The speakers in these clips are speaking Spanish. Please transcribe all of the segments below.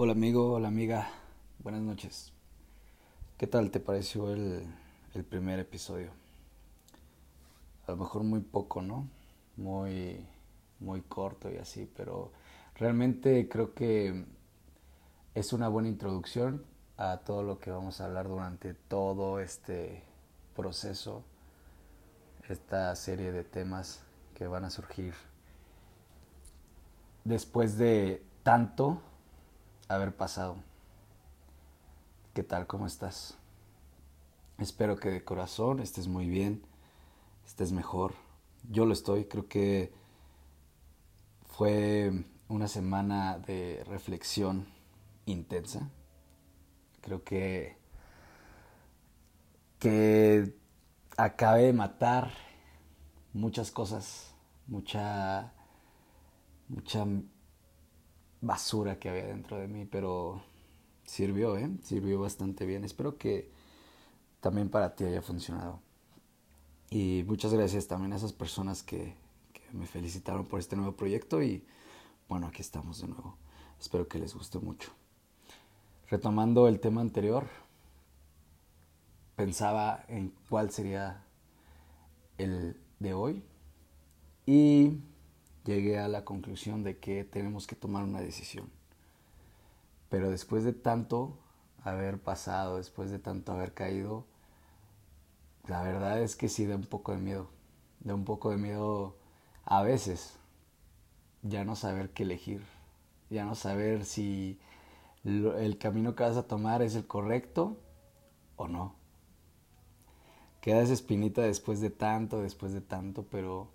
Hola amigo, hola amiga, buenas noches. ¿Qué tal te pareció el, el, primer episodio? A lo mejor muy poco, ¿no? Muy, muy corto y así, pero realmente creo que es una buena introducción a todo lo que vamos a hablar durante todo este proceso, esta serie de temas que van a surgir después de tanto haber pasado. ¿Qué tal? ¿Cómo estás? Espero que de corazón estés muy bien, estés mejor. Yo lo estoy, creo que fue una semana de reflexión intensa. Creo que que acabé de matar muchas cosas, mucha mucha basura que había dentro de mí, pero sirvió, ¿eh? Sirvió bastante bien. Espero que también para ti haya funcionado. Y muchas gracias también a esas personas que, que me felicitaron por este nuevo proyecto y bueno, aquí estamos de nuevo. Espero que les guste mucho. Retomando el tema anterior, pensaba en cuál sería el de hoy y llegué a la conclusión de que tenemos que tomar una decisión. Pero después de tanto haber pasado, después de tanto haber caído, la verdad es que sí da un poco de miedo. Da un poco de miedo a veces ya no saber qué elegir, ya no saber si el camino que vas a tomar es el correcto o no. Queda esa espinita después de tanto, después de tanto, pero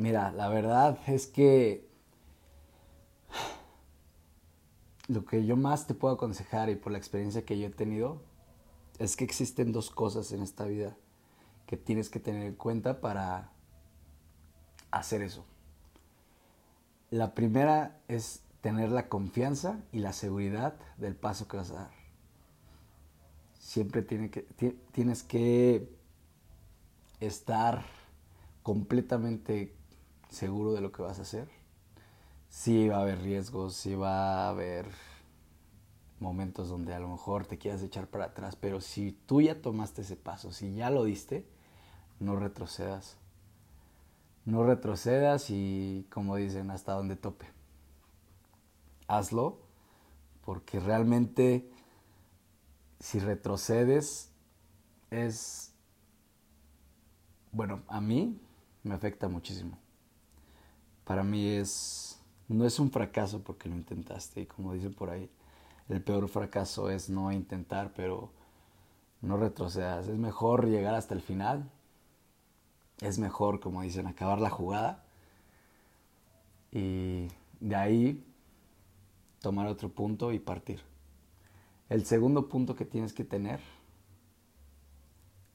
Mira, la verdad es que lo que yo más te puedo aconsejar y por la experiencia que yo he tenido es que existen dos cosas en esta vida que tienes que tener en cuenta para hacer eso. La primera es tener la confianza y la seguridad del paso que vas a dar. Siempre tienes que estar completamente seguro de lo que vas a hacer. Sí va a haber riesgos, sí va a haber momentos donde a lo mejor te quieras echar para atrás, pero si tú ya tomaste ese paso, si ya lo diste, no retrocedas. No retrocedas y, como dicen, hasta donde tope. Hazlo, porque realmente si retrocedes es, bueno, a mí me afecta muchísimo para mí es, no es un fracaso porque lo intentaste y como dicen por ahí, el peor fracaso es no intentar, pero no retrocedas. Es mejor llegar hasta el final. Es mejor, como dicen, acabar la jugada. Y de ahí tomar otro punto y partir. El segundo punto que tienes que tener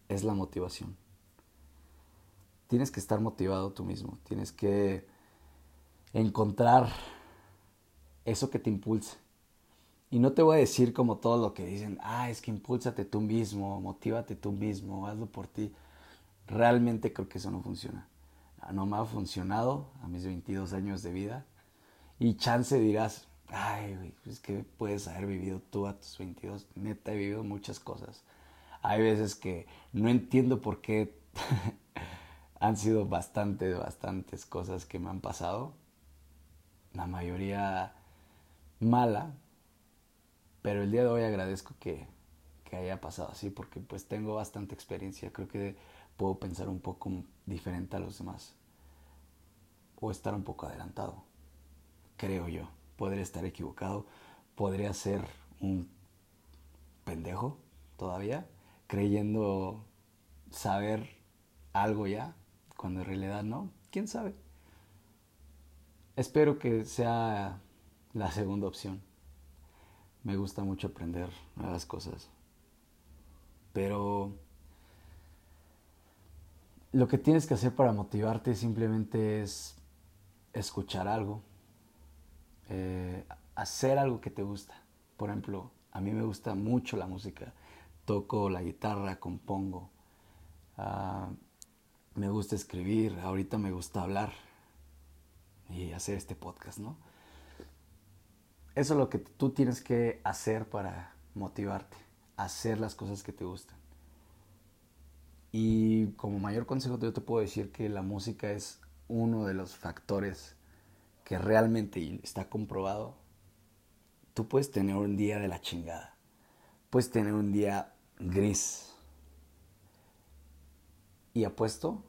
es la motivación. Tienes que estar motivado tú mismo. Tienes que encontrar eso que te impulse. Y no te voy a decir como todo lo que dicen, ah, es que impúlsate tú mismo, motívate tú mismo, hazlo por ti. Realmente creo que eso no funciona. Ah, no me ha funcionado a mis 22 años de vida. Y chance dirás, ay, güey, es que puedes haber vivido tú a tus 22. Neta, he vivido muchas cosas. Hay veces que no entiendo por qué han sido bastantes, bastantes cosas que me han pasado la mayoría mala, pero el día de hoy agradezco que, que haya pasado así porque pues tengo bastante experiencia, creo que puedo pensar un poco diferente a los demás o estar un poco adelantado, creo yo, podría estar equivocado, podría ser un pendejo todavía, creyendo saber algo ya, cuando en realidad no, quién sabe. Espero que sea la segunda opción. Me gusta mucho aprender nuevas cosas. Pero lo que tienes que hacer para motivarte simplemente es escuchar algo, eh, hacer algo que te gusta. Por ejemplo, a mí me gusta mucho la música. Toco la guitarra, compongo. Ah, me gusta escribir. Ahorita me gusta hablar y hacer este podcast, ¿no? eso es lo que tú tienes que hacer para motivarte, hacer las cosas que te gustan. Y como mayor consejo yo te puedo decir que la música es uno de los factores que realmente está comprobado. Tú puedes tener un día de la chingada, puedes tener un día gris. Y apuesto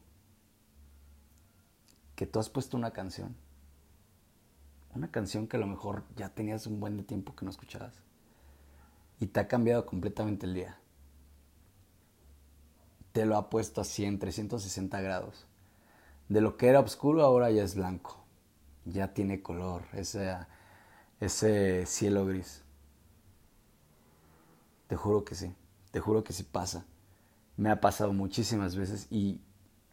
que tú has puesto una canción. Una canción que a lo mejor ya tenías un buen de tiempo que no escuchabas. Y te ha cambiado completamente el día. Te lo ha puesto así en 360 grados. De lo que era oscuro ahora ya es blanco. Ya tiene color. Ese, ese cielo gris. Te juro que sí. Te juro que sí pasa. Me ha pasado muchísimas veces y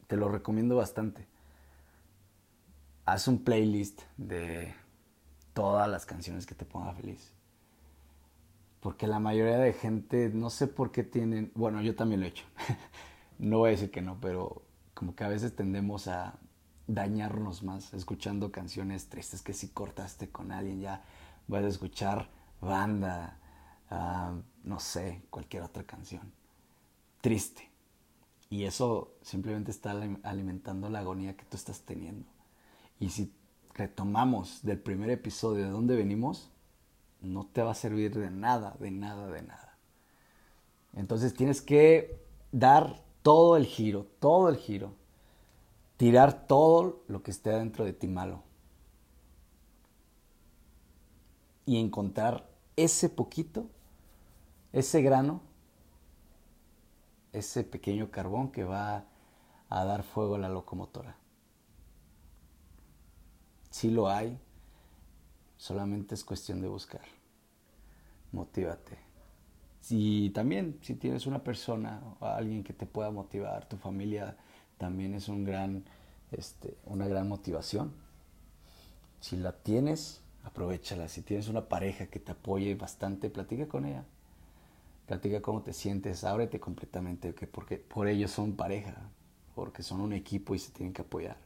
te lo recomiendo bastante. Haz un playlist de todas las canciones que te ponga feliz. Porque la mayoría de gente, no sé por qué tienen, bueno, yo también lo he hecho. no voy a decir que no, pero como que a veces tendemos a dañarnos más escuchando canciones tristes que si cortaste con alguien ya vas a escuchar banda, ah, no sé, cualquier otra canción. Triste. Y eso simplemente está alimentando la agonía que tú estás teniendo. Y si retomamos del primer episodio de dónde venimos, no te va a servir de nada, de nada, de nada. Entonces tienes que dar todo el giro, todo el giro. Tirar todo lo que esté dentro de ti malo. Y encontrar ese poquito ese grano, ese pequeño carbón que va a dar fuego a la locomotora. Si lo hay, solamente es cuestión de buscar. Motívate. Si también, si tienes una persona o alguien que te pueda motivar, tu familia también es este, una gran motivación. Si la tienes, aprovechala. Si tienes una pareja que te apoye bastante, platica con ella platica cómo te sientes, ábrete completamente, que porque por ellos son pareja, porque son un equipo y se tienen que apoyar.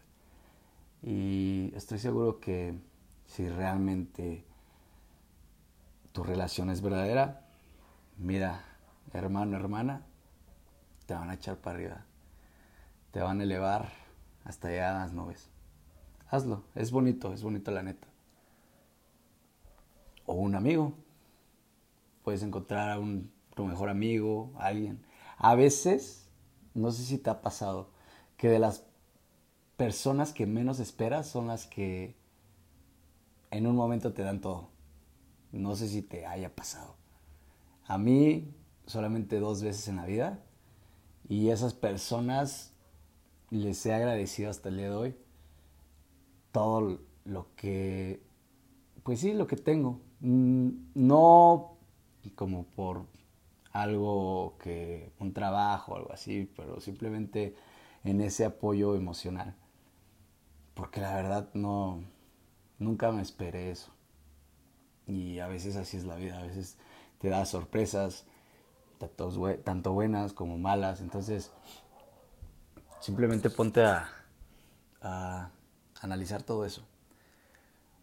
Y estoy seguro que si realmente tu relación es verdadera, mira, hermano, hermana, te van a echar para arriba, te van a elevar hasta allá a las nubes. Hazlo, es bonito, es bonito la neta. O un amigo, puedes encontrar a un tu mejor amigo, alguien. A veces, no sé si te ha pasado, que de las personas que menos esperas son las que en un momento te dan todo. No sé si te haya pasado. A mí solamente dos veces en la vida y esas personas les he agradecido hasta el día de hoy todo lo que, pues sí, lo que tengo. Mm, no como por algo que un trabajo, algo así, pero simplemente en ese apoyo emocional. Porque la verdad no, nunca me esperé eso. Y a veces así es la vida, a veces te da sorpresas, tanto buenas como malas. Entonces, simplemente ponte a, a analizar todo eso.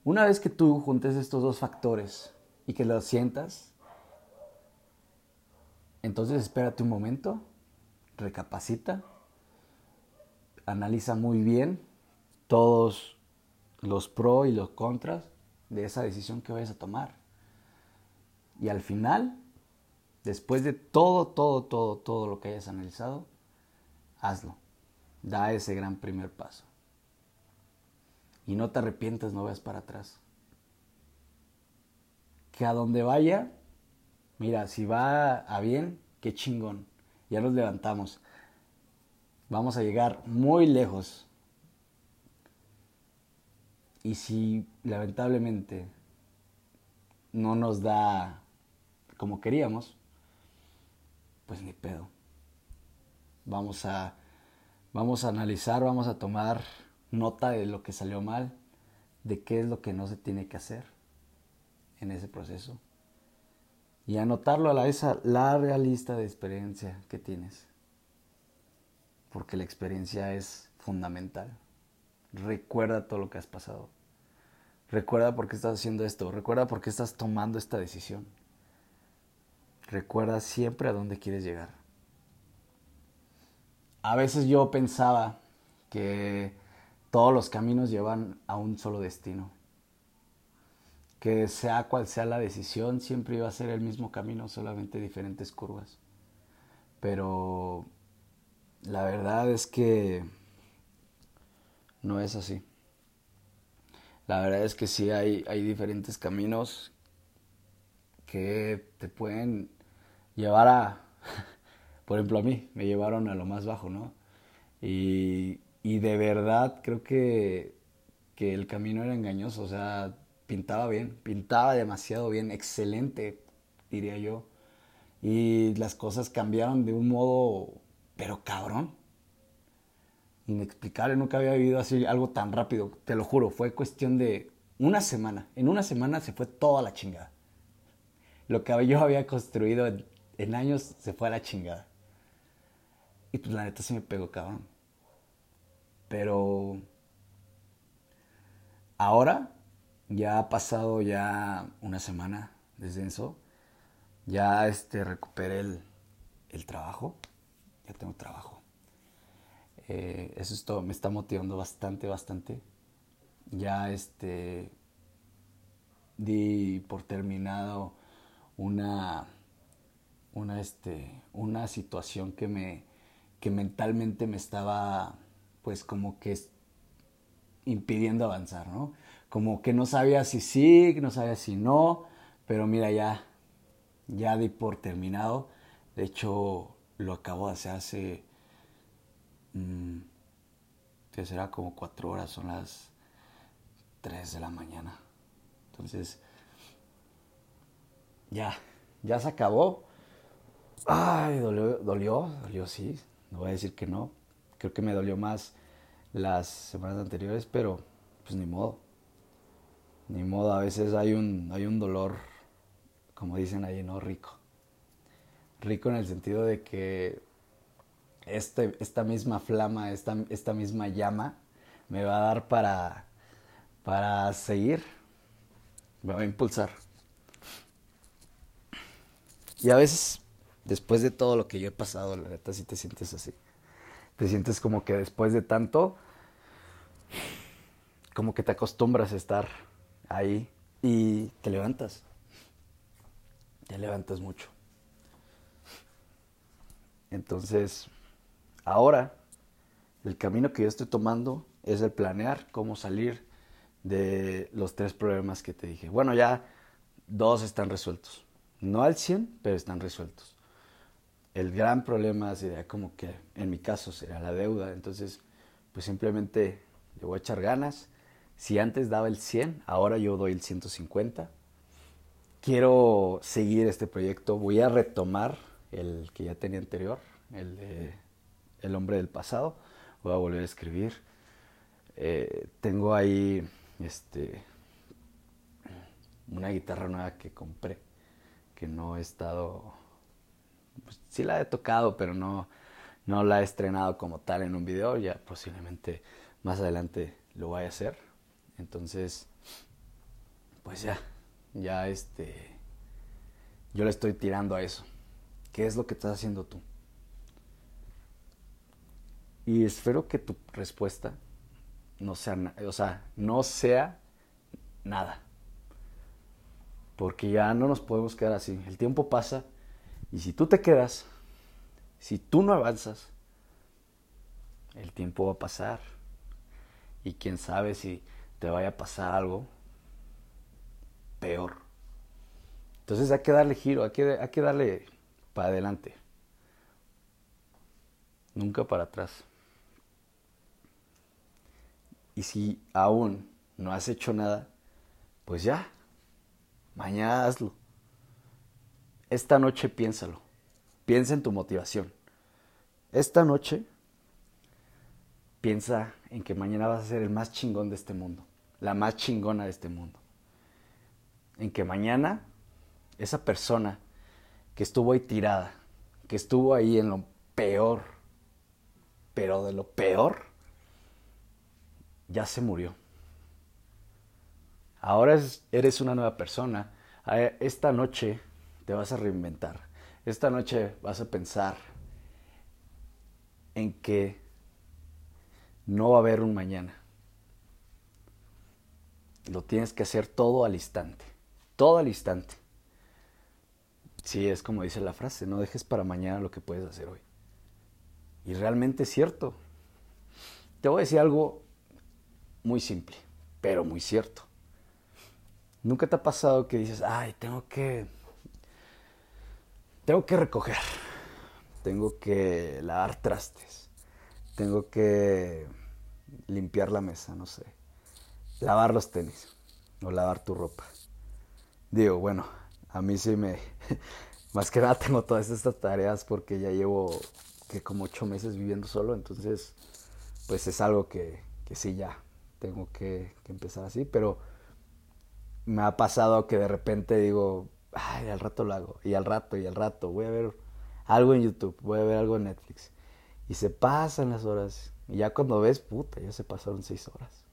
Una vez que tú juntes estos dos factores y que lo sientas, entonces espérate un momento, recapacita, analiza muy bien todos los pros y los contras de esa decisión que vayas a tomar. Y al final, después de todo, todo, todo, todo lo que hayas analizado, hazlo. Da ese gran primer paso. Y no te arrepientas, no veas para atrás. Que a donde vaya, Mira, si va a bien, qué chingón. Ya nos levantamos. Vamos a llegar muy lejos. Y si lamentablemente no nos da como queríamos, pues ni pedo. Vamos a, vamos a analizar, vamos a tomar nota de lo que salió mal, de qué es lo que no se tiene que hacer en ese proceso y anotarlo a la esa larga lista de experiencia que tienes. Porque la experiencia es fundamental. Recuerda todo lo que has pasado. Recuerda por qué estás haciendo esto. Recuerda por qué estás tomando esta decisión. Recuerda siempre a dónde quieres llegar. A veces yo pensaba que todos los caminos llevan a un solo destino. Que sea cual sea la decisión, siempre iba a ser el mismo camino, solamente diferentes curvas. Pero la verdad es que no es así. La verdad es que sí hay, hay diferentes caminos que te pueden llevar a, por ejemplo a mí, me llevaron a lo más bajo, ¿no? Y, y de verdad creo que, que el camino era engañoso, o sea, pintaba bien, pintaba demasiado bien, excelente, diría yo. Y las cosas cambiaron de un modo, pero cabrón. Inexplicable, nunca había vivido así algo tan rápido, te lo juro, fue cuestión de una semana. En una semana se fue toda la chingada. Lo que yo había construido en años se fue a la chingada. Y pues la neta se me pegó, cabrón. Pero ahora ya ha pasado ya una semana desde eso. Ya este recuperé el, el trabajo. Ya tengo trabajo. Eh, eso es todo, me está motivando bastante, bastante. Ya este di por terminado una una, este, una situación que, me, que mentalmente me estaba, pues como que impidiendo avanzar, ¿no? Como que no sabía si sí, no sabía si no, pero mira, ya, ya di por terminado. De hecho, lo acabo de hacer hace, que será como cuatro horas, son las tres de la mañana. Entonces, ya, ya se acabó. Ay, dolió, dolió, dolió, sí. No voy a decir que no. Creo que me dolió más las semanas anteriores, pero pues ni modo. Ni modo, a veces hay un, hay un dolor, como dicen ahí, ¿no? Rico. Rico en el sentido de que este, esta misma flama, esta, esta misma llama, me va a dar para, para seguir. Me va a impulsar. Y a veces después de todo lo que yo he pasado, la neta, sí te sientes así. Te sientes como que después de tanto, como que te acostumbras a estar ahí y te levantas. Te levantas mucho. Entonces, ahora, el camino que yo estoy tomando es el planear cómo salir de los tres problemas que te dije. Bueno, ya dos están resueltos. No al 100, pero están resueltos el gran problema sería como que en mi caso sería la deuda. Entonces, pues simplemente le voy a echar ganas. Si antes daba el 100, ahora yo doy el 150. Quiero seguir este proyecto. Voy a retomar el que ya tenía anterior, el de El hombre del pasado. Voy a volver a escribir. Eh, tengo ahí este, una guitarra nueva que compré, que no he estado pues, sí la he tocado, pero no, no la he estrenado como tal en un video. Ya posiblemente más adelante lo vaya a hacer. Entonces, pues ya, ya este, yo le estoy tirando a eso. ¿Qué es lo que estás haciendo tú? Y espero que tu respuesta no sea, o sea, no sea nada. Porque ya no nos podemos quedar así. El tiempo pasa y si tú te quedas, si tú no avanzas, el tiempo va a pasar. Y quién sabe si te vaya a pasar algo peor. Entonces hay que darle giro, hay que, hay que darle para adelante. Nunca para atrás. Y si aún no has hecho nada, pues ya, mañana hazlo. Esta noche piénsalo. Piensa en tu motivación. Esta noche piensa en que mañana vas a ser el más chingón de este mundo. La más chingona de este mundo. En que mañana esa persona que estuvo ahí tirada, que estuvo ahí en lo peor, pero de lo peor, ya se murió. Ahora eres una nueva persona. Esta noche te vas a reinventar. Esta noche vas a pensar en que no va a haber un mañana. Lo tienes que hacer todo al instante. Todo al instante. Sí, es como dice la frase, no dejes para mañana lo que puedes hacer hoy. Y realmente es cierto. Te voy a decir algo muy simple, pero muy cierto. ¿Nunca te ha pasado que dices, ay, tengo que... Tengo que recoger, tengo que lavar trastes, tengo que limpiar la mesa, no sé, lavar los tenis o lavar tu ropa. Digo, bueno, a mí sí me... Más que nada tengo todas estas tareas porque ya llevo que como ocho meses viviendo solo, entonces pues es algo que, que sí ya tengo que, empezar así, pero me ha pasado que de repente digo, ay, al rato lo hago, y al rato, y al rato, voy a ver algo en YouTube, voy a ver algo en Netflix. Y se pasan las horas, y ya cuando ves, puta, ya se pasaron seis horas.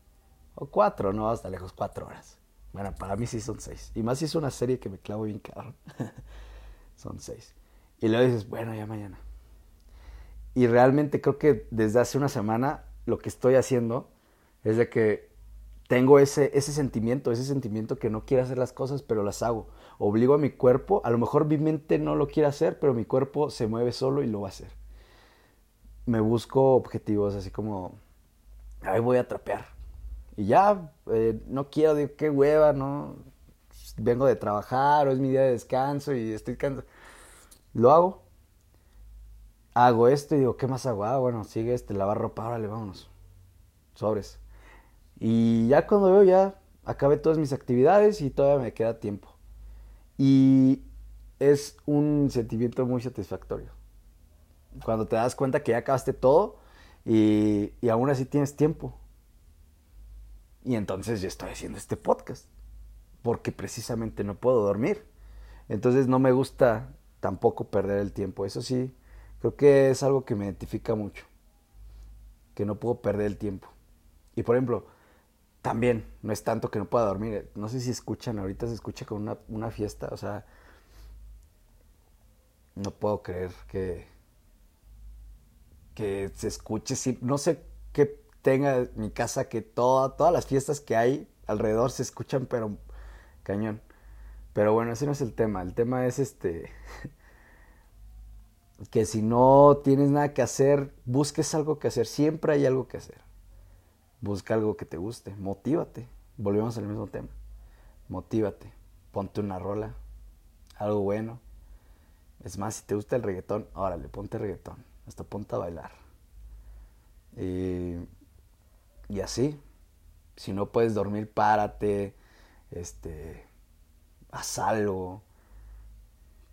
O cuatro, no, hasta lejos, cuatro horas. Bueno, para mí sí son seis. Y más si es una serie que me clavo bien caro. son seis. Y luego dices, bueno, ya mañana. Y realmente creo que desde hace una semana lo que estoy haciendo es de que tengo ese, ese sentimiento, ese sentimiento que no quiere hacer las cosas, pero las hago. Obligo a mi cuerpo, a lo mejor mi mente no lo quiere hacer, pero mi cuerpo se mueve solo y lo va a hacer. Me busco objetivos así como, ahí voy a trapear. Y ya, eh, no quiero, de qué hueva, ¿no? Vengo de trabajar o es mi día de descanso y estoy cansado. Lo hago. Hago esto y digo, ¿qué más hago? Ah, bueno, sigue este, lavar ropa, órale, vámonos. Sobres. Y ya cuando veo, ya acabé todas mis actividades y todavía me queda tiempo. Y es un sentimiento muy satisfactorio. Cuando te das cuenta que ya acabaste todo y, y aún así tienes tiempo. Y entonces yo estoy haciendo este podcast. Porque precisamente no puedo dormir. Entonces no me gusta tampoco perder el tiempo. Eso sí, creo que es algo que me identifica mucho. Que no puedo perder el tiempo. Y por ejemplo, también no es tanto que no pueda dormir. No sé si escuchan, ahorita se escucha con una, una fiesta, o sea, no puedo creer que, que se escuche, no sé qué tenga mi casa, que toda, todas las fiestas que hay alrededor se escuchan, pero cañón. Pero bueno, ese no es el tema, el tema es este, que si no tienes nada que hacer, busques algo que hacer, siempre hay algo que hacer. Busca algo que te guste, motívate. Volvemos al mismo tema. Motívate. Ponte una rola, algo bueno. Es más, si te gusta el reggaetón, órale, ponte reggaetón. Hasta ponte a bailar. Y, y así. Si no puedes dormir, párate. Este. Haz algo.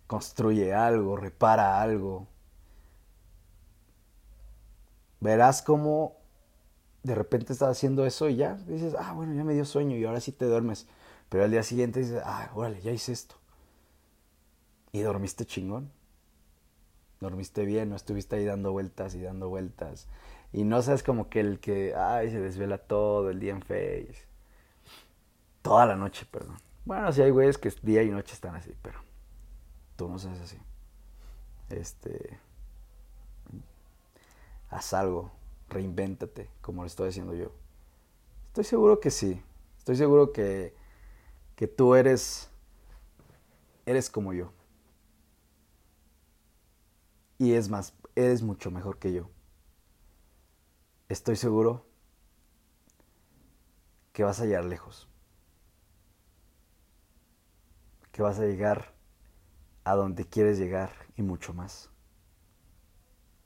Construye algo, repara algo. Verás cómo de repente estás haciendo eso y ya dices, ah, bueno, ya me dio sueño y ahora sí te duermes. Pero al día siguiente dices, ah, órale, ya hice esto. Y dormiste chingón. Dormiste bien, no estuviste ahí dando vueltas y dando vueltas. Y no sabes como que el que, ay, se desvela todo el día en Face. Toda la noche, perdón. Bueno, sí hay güeyes que día y noche están así, pero tú no sabes así. Este. Haz algo reinvéntate, como lo estoy haciendo yo. Estoy seguro que sí. Estoy seguro que, que tú eres, eres como yo. Y es más, eres mucho mejor que yo. Estoy seguro que vas a llegar lejos. Que vas a llegar a donde quieres llegar y mucho más.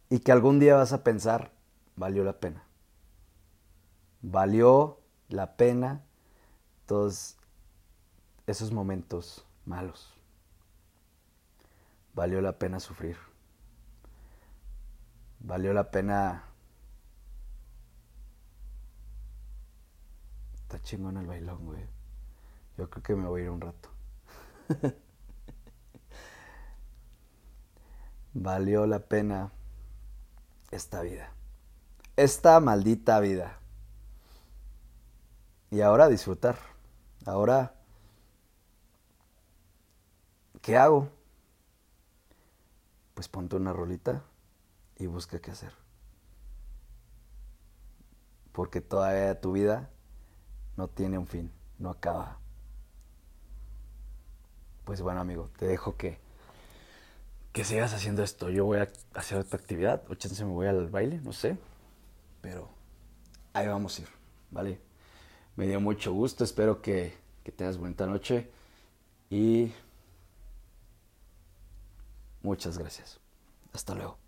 Y que algún día vas a pensar, valió la pena. Valió la pena todos esos momentos malos. Valió la pena sufrir. Valió la pena... Está chingón el bailón, güey. Yo creo que me voy a ir un rato. Valió la pena esta vida esta maldita vida. Y ahora disfrutar, Ahora, ¿qué hago? Pues ponte una rolita y busca qué hacer. Porque todavía tu vida no tiene un fin, no acaba. Pues bueno, amigo, te dejo que, que sigas haciendo esto. Yo voy a hacer otra actividad, o chance me voy al baile, no sé. Pero ahí vamos a ir, ¿vale? Me dio mucho gusto, espero que, que tengas buena noche y muchas gracias. Hasta luego.